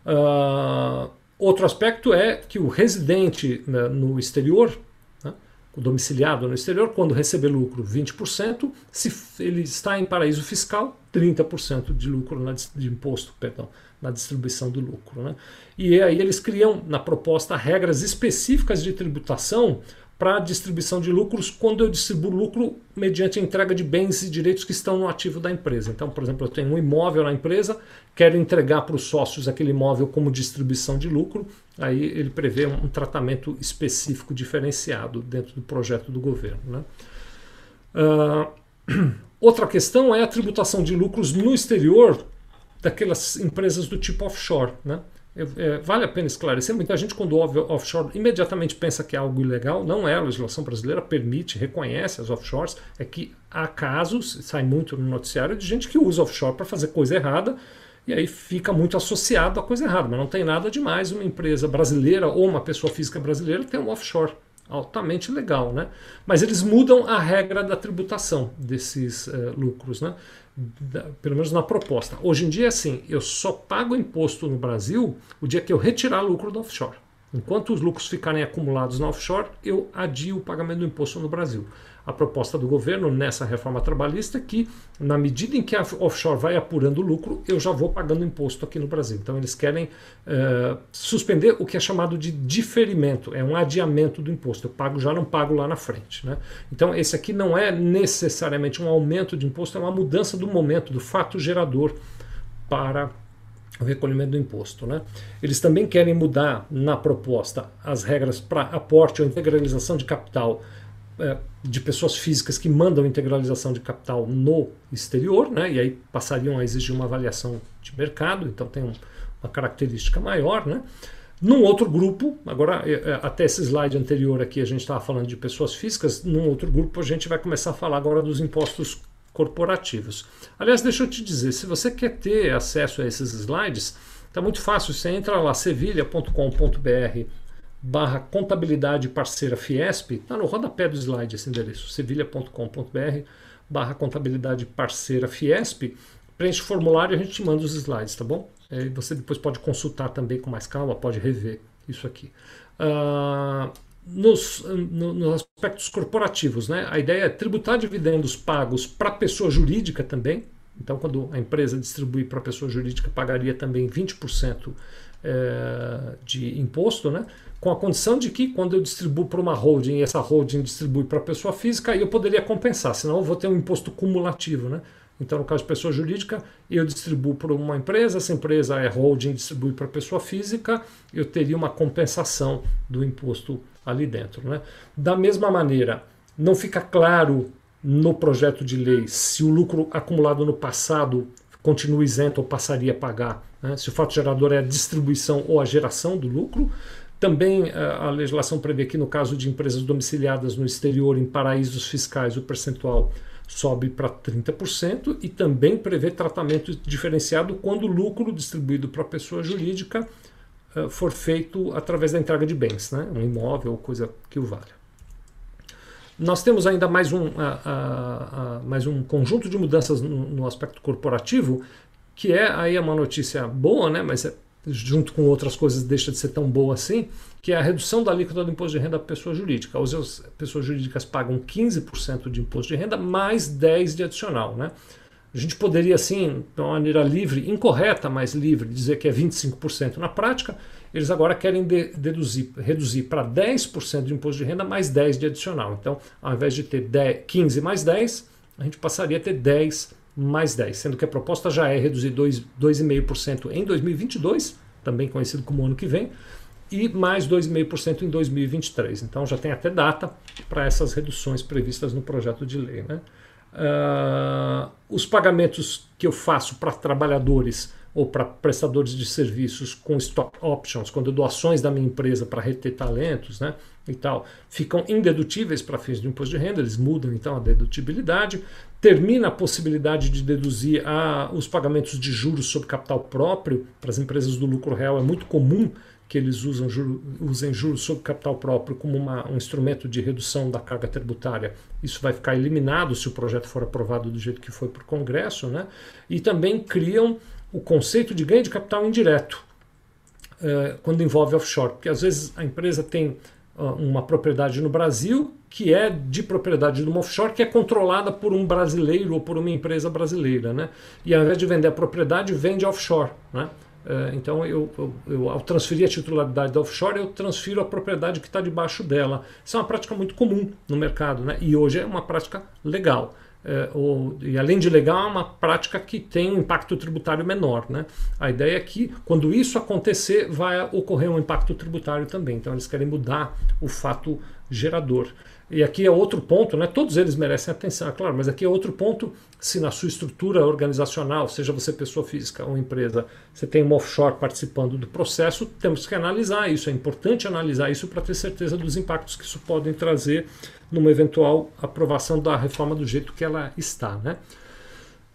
Uh, outro aspecto é que o residente né, no exterior, né, o domiciliado no exterior, quando receber lucro 20%, se ele está em paraíso fiscal, 30% de lucro na, de imposto, perdão, na distribuição do lucro. Né? E aí eles criam na proposta regras específicas de tributação para distribuição de lucros quando eu distribuo lucro mediante a entrega de bens e direitos que estão no ativo da empresa. Então, por exemplo, eu tenho um imóvel na empresa, quero entregar para os sócios aquele imóvel como distribuição de lucro, aí ele prevê um tratamento específico diferenciado dentro do projeto do governo. Né? Uh, [clears throat] outra questão é a tributação de lucros no exterior daquelas empresas do tipo offshore. Né? É, vale a pena esclarecer, muita gente quando ouve offshore imediatamente pensa que é algo ilegal, não é, a legislação brasileira permite, reconhece as offshores, é que há casos, sai muito no noticiário, de gente que usa offshore para fazer coisa errada e aí fica muito associado à coisa errada, mas não tem nada demais uma empresa brasileira ou uma pessoa física brasileira ter um offshore altamente legal, né? Mas eles mudam a regra da tributação desses uh, lucros, né? Da, pelo menos na proposta. Hoje em dia é assim, eu só pago imposto no Brasil o dia que eu retirar lucro do offshore. Enquanto os lucros ficarem acumulados na offshore, eu adio o pagamento do imposto no Brasil a proposta do governo nessa reforma trabalhista que, na medida em que a offshore vai apurando lucro, eu já vou pagando imposto aqui no Brasil. Então, eles querem uh, suspender o que é chamado de diferimento, é um adiamento do imposto. Eu pago, já não pago lá na frente. Né? Então, esse aqui não é necessariamente um aumento de imposto, é uma mudança do momento, do fato gerador para o recolhimento do imposto. Né? Eles também querem mudar na proposta as regras para aporte ou integralização de capital é, de pessoas físicas que mandam integralização de capital no exterior, né, e aí passariam a exigir uma avaliação de mercado, então tem um, uma característica maior. Né. Num outro grupo, agora é, é, até esse slide anterior aqui a gente estava falando de pessoas físicas, num outro grupo a gente vai começar a falar agora dos impostos corporativos. Aliás, deixa eu te dizer, se você quer ter acesso a esses slides, está muito fácil, você entra lá sevilha.com.br barra contabilidade parceira Fiesp, está no rodapé do slide esse endereço, sevilha.com.br barra contabilidade parceira Fiesp, preenche o formulário e a gente te manda os slides, tá bom? É, você depois pode consultar também com mais calma, pode rever isso aqui. Uh, nos, no, nos aspectos corporativos, né? a ideia é tributar dividendos pagos para pessoa jurídica também, então, quando a empresa distribui para a pessoa jurídica, pagaria também 20% é, de imposto, né? Com a condição de que quando eu distribuo para uma holding e essa holding distribui para a pessoa física, eu poderia compensar, senão eu vou ter um imposto cumulativo. Né? Então, no caso de pessoa jurídica, eu distribuo para uma empresa, essa empresa é holding, distribui para a pessoa física, eu teria uma compensação do imposto ali dentro. Né? Da mesma maneira, não fica claro no projeto de lei se o lucro acumulado no passado continua isento ou passaria a pagar, né? se o fato gerador é a distribuição ou a geração do lucro. Também eh, a legislação prevê que, no caso de empresas domiciliadas no exterior, em paraísos fiscais, o percentual sobe para 30% e também prevê tratamento diferenciado quando o lucro distribuído para a pessoa jurídica uh, for feito através da entrega de bens, né? um imóvel ou coisa que o valha. Nós temos ainda mais um, uh, uh, mais um conjunto de mudanças no, no, aspecto corporativo, que é aí uma notícia boa, né? mas é junto com outras coisas, deixa de ser tão boa assim, que é a redução da alíquota do imposto de renda da pessoa jurídica. As pessoas jurídicas pagam 15% de imposto de renda mais 10% de adicional. Né? A gente poderia, assim, de uma maneira livre, incorreta, mas livre, dizer que é 25% na prática. Eles agora querem de, deduzir, reduzir para 10% de imposto de renda mais 10% de adicional. Então, ao invés de ter 10, 15 mais 10, a gente passaria a ter 10 mais 10, sendo que a proposta já é reduzir 2,5% em 2022, também conhecido como ano que vem, e mais 2,5% em 2023. Então já tem até data para essas reduções previstas no projeto de lei. Né? Uh, os pagamentos que eu faço para trabalhadores ou para prestadores de serviços com stock options, quando eu dou ações da minha empresa para reter talentos né, e tal, ficam indedutíveis para fins de imposto de renda, eles mudam então a dedutibilidade, termina a possibilidade de deduzir a, os pagamentos de juros sobre capital próprio para as empresas do lucro real, é muito comum que eles usam usem juros sobre capital próprio como uma, um instrumento de redução da carga tributária. Isso vai ficar eliminado se o projeto for aprovado do jeito que foi para o Congresso, né? e também criam o conceito de ganho de capital indireto uh, quando envolve offshore, porque às vezes a empresa tem uma propriedade no Brasil que é de propriedade de uma offshore que é controlada por um brasileiro ou por uma empresa brasileira, né? E ao invés de vender a propriedade, vende offshore, né? Uh, então, eu, eu, eu, ao transferir a titularidade da offshore, eu transfiro a propriedade que está debaixo dela. Isso é uma prática muito comum no mercado, né? e hoje é uma prática legal é, ou, e além de legal, é uma prática que tem um impacto tributário menor. Né? A ideia é que, quando isso acontecer, vai ocorrer um impacto tributário também. Então, eles querem mudar o fato gerador. E aqui é outro ponto, né? todos eles merecem atenção, é claro, mas aqui é outro ponto. Se na sua estrutura organizacional, seja você pessoa física ou empresa, você tem um offshore participando do processo, temos que analisar isso. É importante analisar isso para ter certeza dos impactos que isso pode trazer numa eventual aprovação da reforma do jeito que ela está. Né?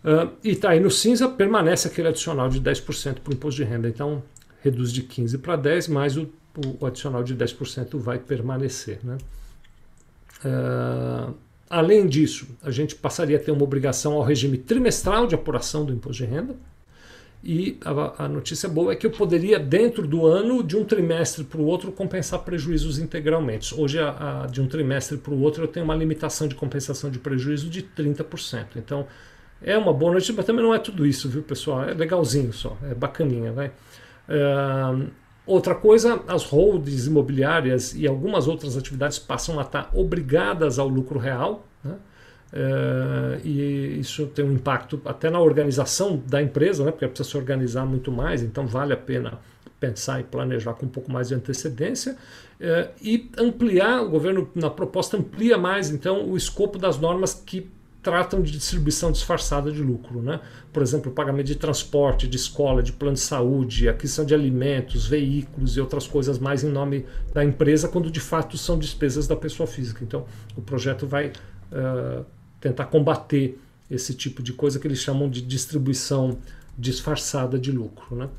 Uh, e tá aí no cinza permanece aquele adicional de 10% para o imposto de renda. Então reduz de 15% para 10%, mas o, o, adicional de 10% vai permanecer. Né? Uh, além disso, a gente passaria a ter uma obrigação ao regime trimestral de apuração do imposto de renda. E a, a, notícia boa é que eu poderia, dentro do ano, de um trimestre para o outro, compensar prejuízos integralmente. Hoje, a, a, de um trimestre para o outro, eu tenho uma limitação de compensação de prejuízo de 30%. Então, é uma boa notícia, mas também não é tudo isso, viu, pessoal? É legalzinho só, é bacaninha, vai. Uh, outra coisa, as holdings imobiliárias e algumas outras atividades passam a estar obrigadas ao lucro real. Né? Uh, e isso tem um impacto até na organização da empresa, né, porque precisa se organizar muito mais, então vale a pena pensar e planejar com um pouco mais de antecedência uh, e ampliar, o governo na proposta amplia mais então o escopo das normas que tratam de distribuição disfarçada de lucro. Né? Por exemplo, pagamento de transporte, de escola, de plano de saúde, aquisição de alimentos, veículos e outras coisas mais em nome da empresa, quando de fato são despesas da pessoa física. Então, o projeto vai uh, tentar combater esse tipo de coisa que eles chamam de distribuição disfarçada de lucro. Né?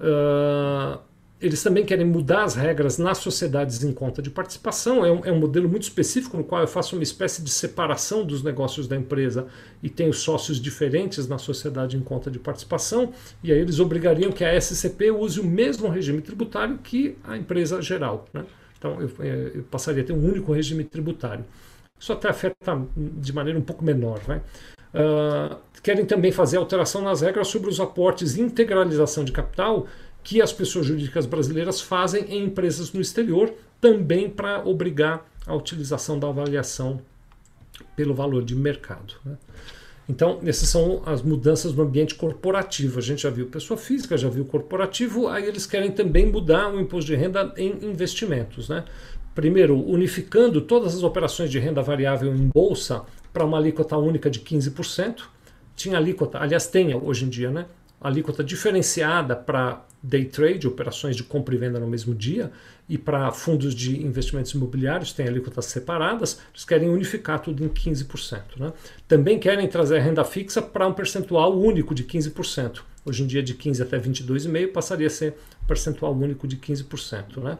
Uh, eles também querem mudar as regras nas sociedades em conta de participação. É um, é um, modelo muito específico no qual eu faço uma espécie de separação dos negócios da empresa e tenho sócios diferentes na sociedade em conta de participação. E aí eles obrigariam que a SCP use o mesmo regime tributário que a empresa geral. Né? Então eu, é, eu passaria a ter um único regime tributário. Isso até afeta de maneira um pouco menor. Né? Uh, querem também fazer alteração nas regras sobre os aportes e integralização de capital que as pessoas jurídicas brasileiras fazem em empresas no exterior, também para obrigar a utilização da avaliação pelo valor de mercado. Né? Então, essas são as mudanças no ambiente corporativo. A gente já viu pessoa física, já viu corporativo, aí eles querem também mudar o imposto de renda em investimentos. Né? Primeiro, unificando todas as operações de renda variável em bolsa para uma alíquota única de 15%. Tinha alíquota, aliás, tem hoje em dia, né? Alíquota diferenciada para day trade, operações de compra e venda no mesmo dia, e para fundos de investimentos imobiliários tem alíquotas separadas, eles querem unificar tudo em 15%. Né? Também querem trazer a renda fixa para um percentual único de 15%. Hoje em dia, de 15% até 22,5% passaria a ser percentual único de 15%. Né?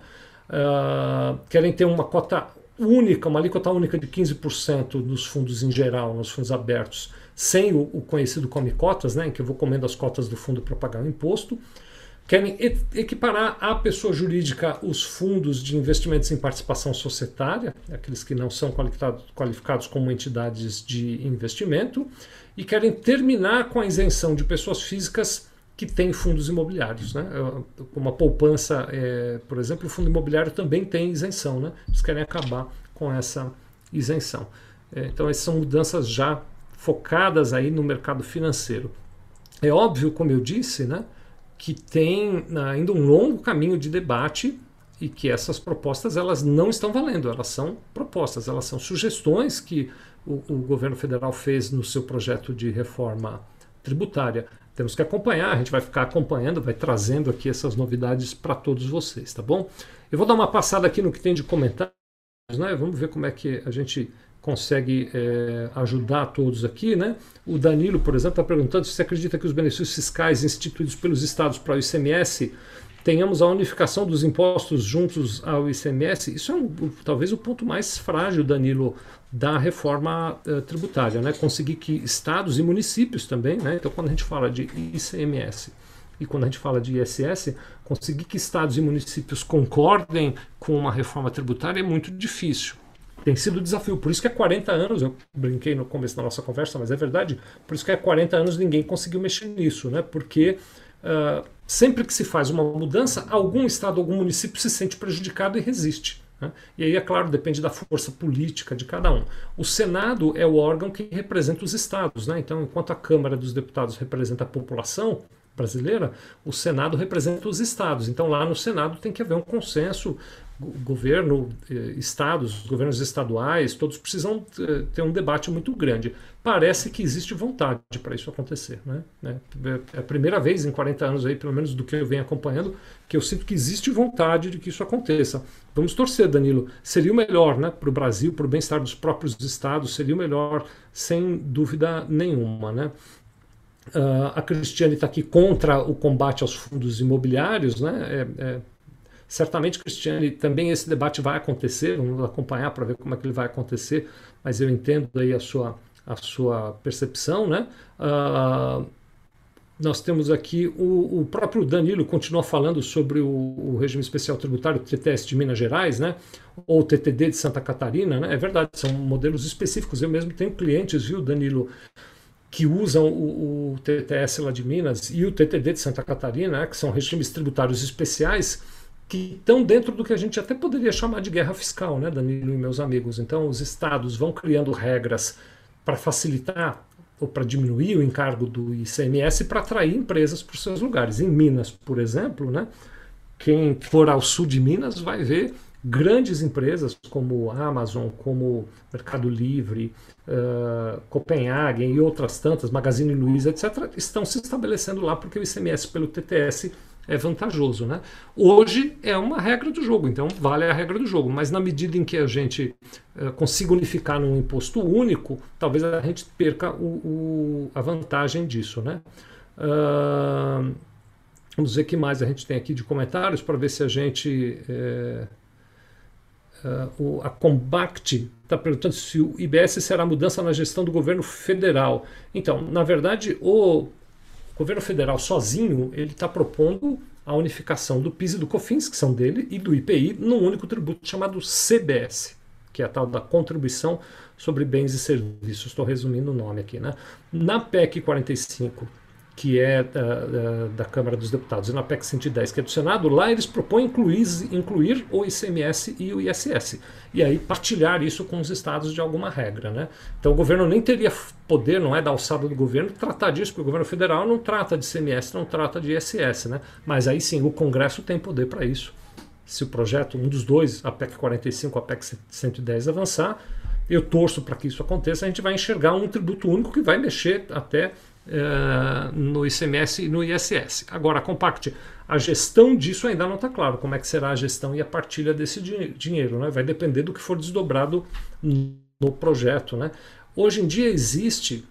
uh, querem ter uma cota única, uma alíquota única de 15% nos fundos em geral, nos fundos abertos, sem o, o conhecido come cotas, né, em que eu vou comendo as cotas do fundo para pagar o imposto. Querem equiparar à pessoa jurídica os fundos de investimentos em participação societária, aqueles que não são qualificados como entidades de investimento, e querem terminar com a isenção de pessoas físicas que tem fundos imobiliários. Né? Como a poupança, é, por exemplo, o fundo imobiliário também tem isenção. Né? Eles querem acabar com essa isenção. É, então, essas são mudanças já focadas aí no mercado financeiro. É óbvio, como eu disse, né, que tem ainda um longo caminho de debate e que essas propostas elas não estão valendo, elas são propostas, elas são sugestões que o, o governo federal fez no seu projeto de reforma tributária. Temos que acompanhar, a gente vai ficar acompanhando, vai trazendo aqui essas novidades para todos vocês, tá bom? Eu vou dar uma passada aqui no que tem de comentários, né? Vamos ver como é que a gente consegue é, ajudar todos aqui, né? O Danilo, por exemplo, está perguntando se você acredita que os benefícios fiscais instituídos pelos estados para o ICMS tenhamos a unificação dos impostos juntos ao ICMS. Isso é um, talvez o ponto mais frágil, Danilo, da reforma uh, tributária, né? Conseguir que estados e municípios também, né? Então, quando a gente fala de ICMS e quando a gente fala de ISS, conseguir que estados e municípios concordem com uma reforma tributária é muito difícil. Tem sido um desafio. Por isso que há 40 anos, eu brinquei no começo da nossa conversa, mas é verdade, por isso que há 40 anos ninguém conseguiu mexer nisso, né? Porque uh, sempre que se faz uma mudança, algum estado, algum município se sente prejudicado e resiste. Né? E aí, é claro, depende da força política de cada um. O Senado é o órgão que representa os estados. Né? Então, enquanto a Câmara dos Deputados representa a população brasileira, o Senado representa os estados. Então, lá no Senado tem que haver um consenso governo, eh, estados, governos estaduais, todos precisam eh, ter um debate muito grande. Parece que existe vontade para isso acontecer. Né? É a primeira vez em 40 anos, aí, pelo menos do que eu venho acompanhando, que eu sinto que existe vontade de que isso aconteça. Vamos torcer, Danilo. Seria o melhor né, para o Brasil, para o bem-estar dos próprios estados, seria o melhor, sem dúvida nenhuma. Né? Uh, a Cristiane está aqui contra o combate aos fundos imobiliários, né? É, é, Certamente, Cristiane, também esse debate vai acontecer, vamos acompanhar para ver como é que ele vai acontecer, mas eu entendo aí a sua, a sua percepção, né? Uh, nós temos aqui o, o, próprio Danilo continua falando sobre o, o, regime especial tributário TTS de Minas Gerais, né? Ou TTD de Santa Catarina, né? É verdade, são modelos específicos. Eu mesmo tenho clientes, viu, Danilo, que usam o, o TTS lá de Minas e o TTD de Santa Catarina, né? que são regimes tributários especiais que estão dentro do que a gente até poderia chamar de guerra fiscal, né, Danilo e meus amigos. Então, os estados vão criando regras para facilitar ou para diminuir o encargo do ICMS para atrair empresas para os seus lugares. Em Minas, por exemplo, né, quem for ao sul de Minas vai ver grandes empresas como Amazon, como Mercado Livre, uh, Copenhagen e outras tantas, Magazine Luiza, etc., estão se estabelecendo lá porque o ICMS pelo TTS é vantajoso. Né? Hoje é uma regra do jogo, então vale a regra do jogo, mas na medida em que a gente uh, consiga unificar num imposto único, talvez a gente perca o, o, a vantagem disso. Né? Uh, vamos ver que mais a gente tem aqui de comentários para ver se a gente. É, a Combact está perguntando se o IBS será mudança na gestão do governo federal. Então, na verdade, o o governo federal sozinho ele está propondo a unificação do PIS e do COFINS, que são dele, e do IPI, num único tributo chamado CBS, que é a tal da contribuição sobre bens e serviços. Estou resumindo o nome aqui. Né? Na PEC 45, que é da, da, da, Câmara dos Deputados, e na PEC 110, que é do Senado, lá eles propõem incluir, incluir o ICMS e o ISS. E aí partilhar isso com os estados de alguma regra. Né? Então o governo nem teria poder, não é da alçada do governo, tratar disso, porque o governo federal não trata de ICMS, não trata de ISS. Né? Mas aí sim, o Congresso tem poder para isso. Se o projeto, um dos dois, a PEC 45 ou a PEC 110, avançar, eu torço para que isso aconteça, a gente vai enxergar um tributo único que vai mexer até uh, no ICMS e no ISS. Agora, Compact, a gestão disso ainda não está claro, como é que será a gestão e a partilha desse dinheiro. Né? Vai depender do que for desdobrado no projeto. Né? Hoje em dia existe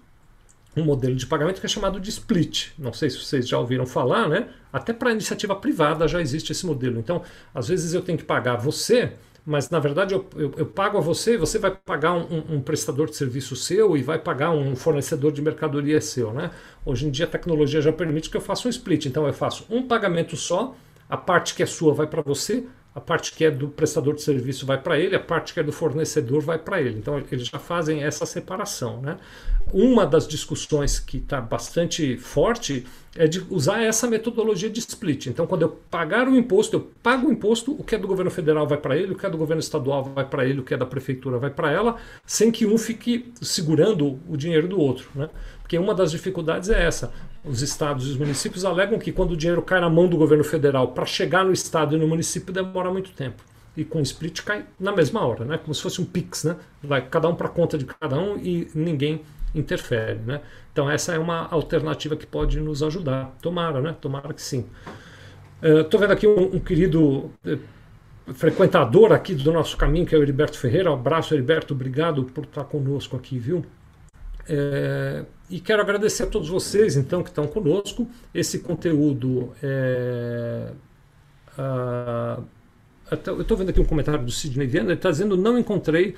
um modelo de pagamento que é chamado de split. Não sei se vocês já ouviram falar, né? Até para iniciativa privada já existe esse modelo. Então, às vezes eu tenho que pagar você mas na verdade eu, eu, eu pago a você, você vai pagar um, um, prestador de serviço seu e vai pagar um fornecedor de mercadoria seu. Né? Hoje em dia a tecnologia já permite que eu faça um split, então eu faço um pagamento só, a parte que é sua vai para você, a parte que é do prestador de serviço vai para ele, a parte que é do fornecedor vai para ele. Então eles já fazem essa separação. Né? Uma das discussões que está bastante forte é de usar essa metodologia de split. Então, quando eu pagar o imposto, eu pago o imposto, o que é do governo federal vai para ele, o que é do governo estadual vai para ele, o que é da prefeitura vai para ela, sem que um fique segurando o dinheiro do outro. Né? Porque uma das dificuldades é essa. Os estados e os municípios alegam que quando o dinheiro cai na mão do governo federal, para chegar no estado e no município demora muito tempo. E com split cai na mesma hora, né? como se fosse um PIX. Né? Vai cada um para conta de cada um e ninguém interfere. Né? Então essa é uma alternativa que pode nos ajudar. Tomara, né? Tomara que sim. Estou uh, vendo aqui um, um querido uh, frequentador aqui do nosso caminho, que é o Heriberto Ferreira. Um abraço, Heriberto. Obrigado por estar conosco aqui, viu? É, e quero agradecer a todos vocês, então, que estão conosco. Esse conteúdo é, eu estou vendo aqui um comentário do Sidney Viana, ele está dizendo não encontrei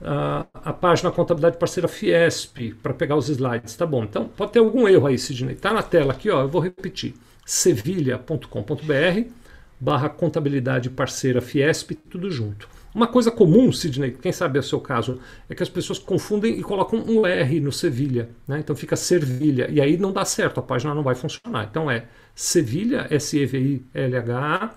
a, página Contabilidade Parceira Fiesp para pegar os slides. Tá bom, então pode ter algum erro aí, Sidney. Está na tela aqui, ó, eu vou repetir. sevilha.com.br barra Contabilidade Parceira Fiesp, tudo junto. Uma coisa comum, Sidney, quem sabe é o seu caso, é que as pessoas confundem e colocam um R no Sevilha, né? então fica Servilha, e aí não dá certo, a página não vai funcionar. Então é Sevilha, S-E-V-I-L-H-A,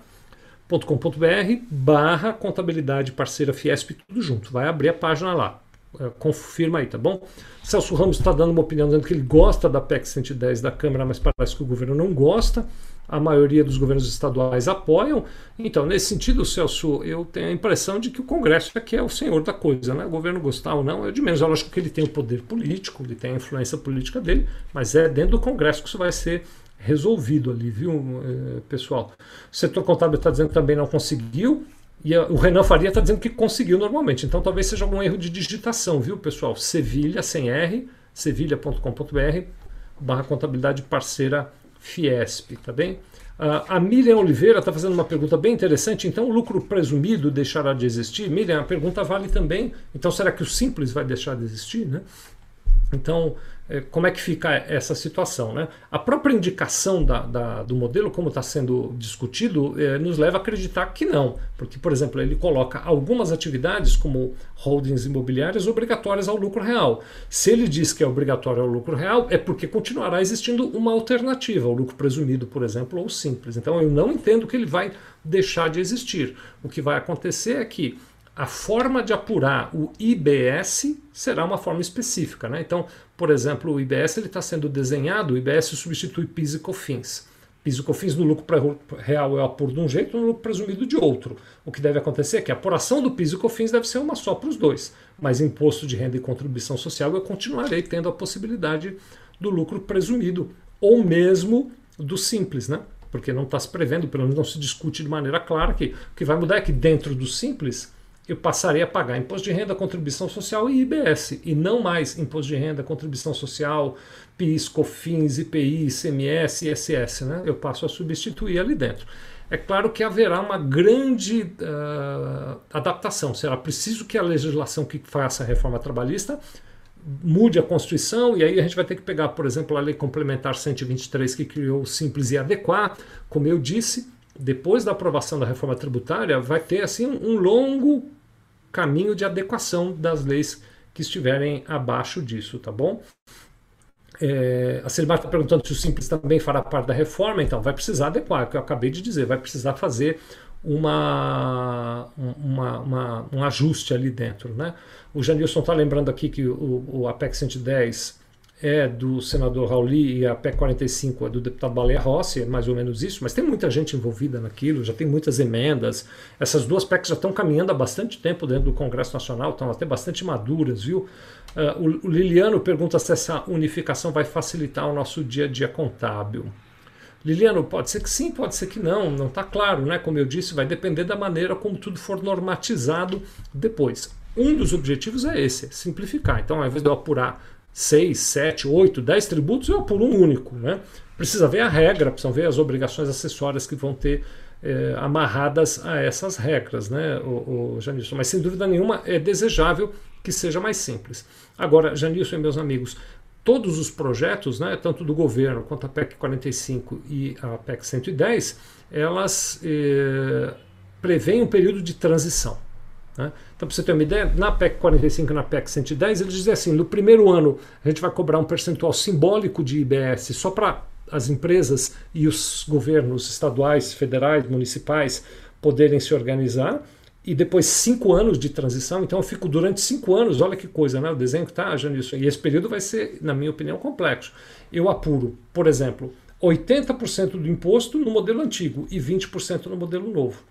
contabilidade.com.br barra contabilidade parceira Fiesp, tudo junto. Vai abrir a página lá. É, confirma aí, tá bom? Celso Ramos está dando uma opinião dizendo que ele gosta da PEC 110 da Câmara, mas parece que o governo não gosta. A maioria dos governos estaduais apoiam. Então, nesse sentido, Celso, eu tenho a impressão de que o Congresso é que é o senhor da coisa, né? O governo gostar ou não é de menos. Eu acho que ele tem o poder político, ele tem a influência política dele, mas é dentro do Congresso que isso vai ser resolvido ali, viu, eh, pessoal? O setor contábil está dizendo que também não conseguiu. E o Renan Faria está dizendo que conseguiu normalmente. Então talvez seja algum erro de digitação, viu, pessoal? Sevilha, sem R, sevilha.com.br, barra contabilidade parceira Fiesp, tá bem? Uh, a Miriam Oliveira está fazendo uma pergunta bem interessante. Então, o lucro presumido deixará de existir? Miriam, a pergunta vale também. Então, será que o simples vai deixar de existir? Né? Então, é, como é que fica essa situação? Né? A própria indicação da, da, do modelo, como está sendo discutido, é, nos leva a acreditar que não. Porque, por exemplo, ele coloca algumas atividades, como holdings imobiliárias, obrigatórias ao lucro real. Se ele diz que é obrigatório ao lucro real, é porque continuará existindo uma alternativa, o lucro presumido, por exemplo, ou simples. Então, eu não entendo que ele vai deixar de existir. O que vai acontecer é que a forma de apurar o IBS será uma forma específica. Né? Então, por exemplo, o IBS está sendo desenhado, o IBS substitui PIS e COFINS. PIS e COFINS no lucro real eu apuro de um jeito, no lucro presumido de outro. O que deve acontecer é que a apuração do PIS e COFINS deve ser uma só para os dois, mas imposto de renda e contribuição social eu continuarei tendo a possibilidade do lucro presumido, ou mesmo do simples, né? porque não está se prevendo, pelo menos não se discute de maneira clara que o que vai mudar é que dentro do simples eu passarei a pagar imposto de renda, contribuição social e IBS, e não mais imposto de renda, contribuição social, PIS, COFINS, IPI, ICMS, ISS. Né? Eu passo a substituir ali dentro. É claro que haverá uma grande uh, adaptação. Será preciso que a legislação que faça a reforma trabalhista mude a Constituição, e aí a gente vai ter que pegar, por exemplo, a Lei Complementar 123, que criou o Simples e Adequar, como eu disse, depois da aprovação da reforma tributária, vai ter assim um longo caminho de adequação das leis que estiverem abaixo disso, tá bom? É, a Silmar está perguntando se o Simples também fará parte da reforma, então vai precisar adequar, é o que eu acabei de dizer, vai precisar fazer uma, uma, uma um ajuste ali dentro. Né? O Janilson está lembrando aqui que o, o APEC 110 é do senador Rauli e a PEC 45 é do deputado Baleia Rossi, é mais ou menos isso, mas tem muita gente envolvida naquilo, já tem muitas emendas. Essas duas PECs já estão caminhando há bastante tempo dentro do Congresso Nacional, estão até bastante maduras, viu? Uh, o Liliano pergunta se essa unificação vai facilitar o nosso dia a dia contábil. Liliano, pode ser que sim, pode ser que não, não está claro, né? Como eu disse, vai depender da maneira como tudo for normatizado depois. Um dos objetivos é esse, simplificar. Então, ao invés de eu apurar 6, 7, 8, 10 tributos, eu por um único. Né? Precisa ver a regra, precisam ver as obrigações acessórias que vão ter é, amarradas a essas regras, né, o, o Janilson. Mas sem dúvida nenhuma é desejável que seja mais simples. Agora, Janilson e meus amigos, todos os projetos, né, tanto do governo quanto a PEC 45 e a PEC 110, elas é, prevêem um período de transição. Né? Então, para você ter uma ideia, na PEC 45 e na PEC 110, eles dizem assim: no primeiro ano a gente vai cobrar um percentual simbólico de IBS só para as empresas e os governos estaduais, federais, municipais poderem se organizar e depois cinco anos de transição. Então eu fico durante cinco anos, olha que coisa, né? O desenho que está isso. E esse período vai ser, na minha opinião, complexo. Eu apuro, por exemplo, 80% do imposto no modelo antigo e 20% no modelo novo.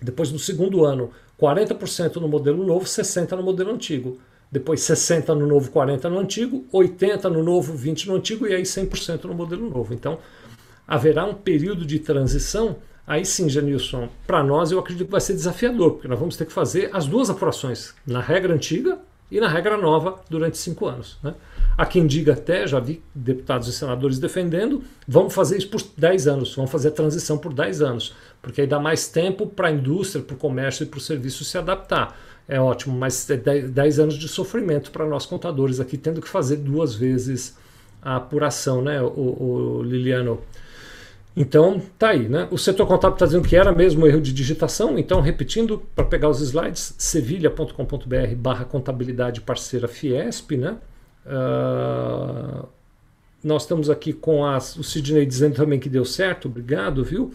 Depois, no segundo ano, 40% no modelo novo, 60% no modelo antigo. Depois 60 no novo, 40 no antigo, 80 no novo, 20 no antigo e aí 100% no modelo novo. Então, haverá um período de transição. Aí sim, Janilson, para nós eu acredito que vai ser desafiador, porque nós vamos ter que fazer as duas apurações, na regra antiga e na regra nova, durante cinco anos. Né? Há quem diga até, já vi deputados e senadores defendendo, vamos fazer isso por 10 anos, vamos fazer a transição por 10 anos, porque aí dá mais tempo para a indústria, para o comércio e para o serviço se adaptar é ótimo, mas é 10 anos de sofrimento para nós contadores aqui, tendo que fazer duas vezes a apuração, né, o, o Liliano? Então, tá aí, né? O setor contábil está dizendo que era mesmo erro de digitação, então, repetindo, para pegar os slides, sevilha.com.br barra contabilidade parceira Fiesp, né? Uh, nós estamos aqui com as, o Sidney dizendo também que deu certo, obrigado, viu?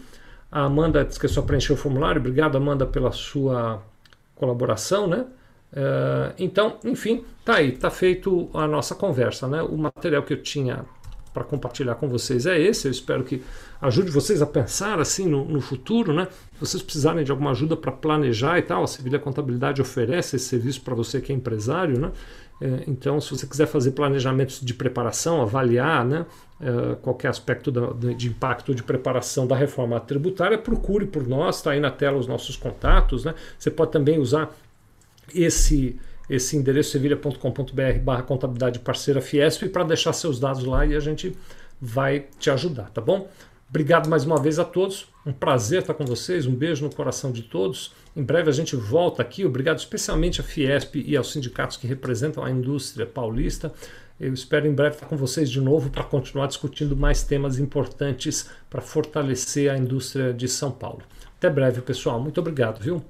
A Amanda disse que é só preencher o formulário, obrigado, Amanda, pela sua colaboração, né? Uh, então, enfim, tá aí, tá feito a nossa conversa, né? O material que eu tinha para compartilhar com vocês é esse. Eu espero que ajude vocês a pensar assim no, no futuro, né? Se vocês precisarem de alguma ajuda para planejar e tal, a Sevilha Contabilidade oferece esse serviço para você que é empresário, né? É, então, se você quiser fazer planejamentos de preparação, avaliar né, é, qualquer aspecto de impacto de preparação da reforma tributária, procure por nós, está aí na tela os nossos contatos. Né? Você pode também usar esse, esse endereço sevilha.com.br barra contabilidade parceira Fiesp para deixar seus dados lá e a gente vai te ajudar, tá bom? Obrigado mais uma vez a todos. Um prazer estar com vocês. Um beijo no coração de todos. Em breve a gente volta aqui. Obrigado especialmente à Fiesp e aos sindicatos que representam a indústria paulista. Eu espero em breve estar com vocês de novo para continuar discutindo mais temas importantes para fortalecer a indústria de São Paulo. Até breve, pessoal. Muito obrigado, viu?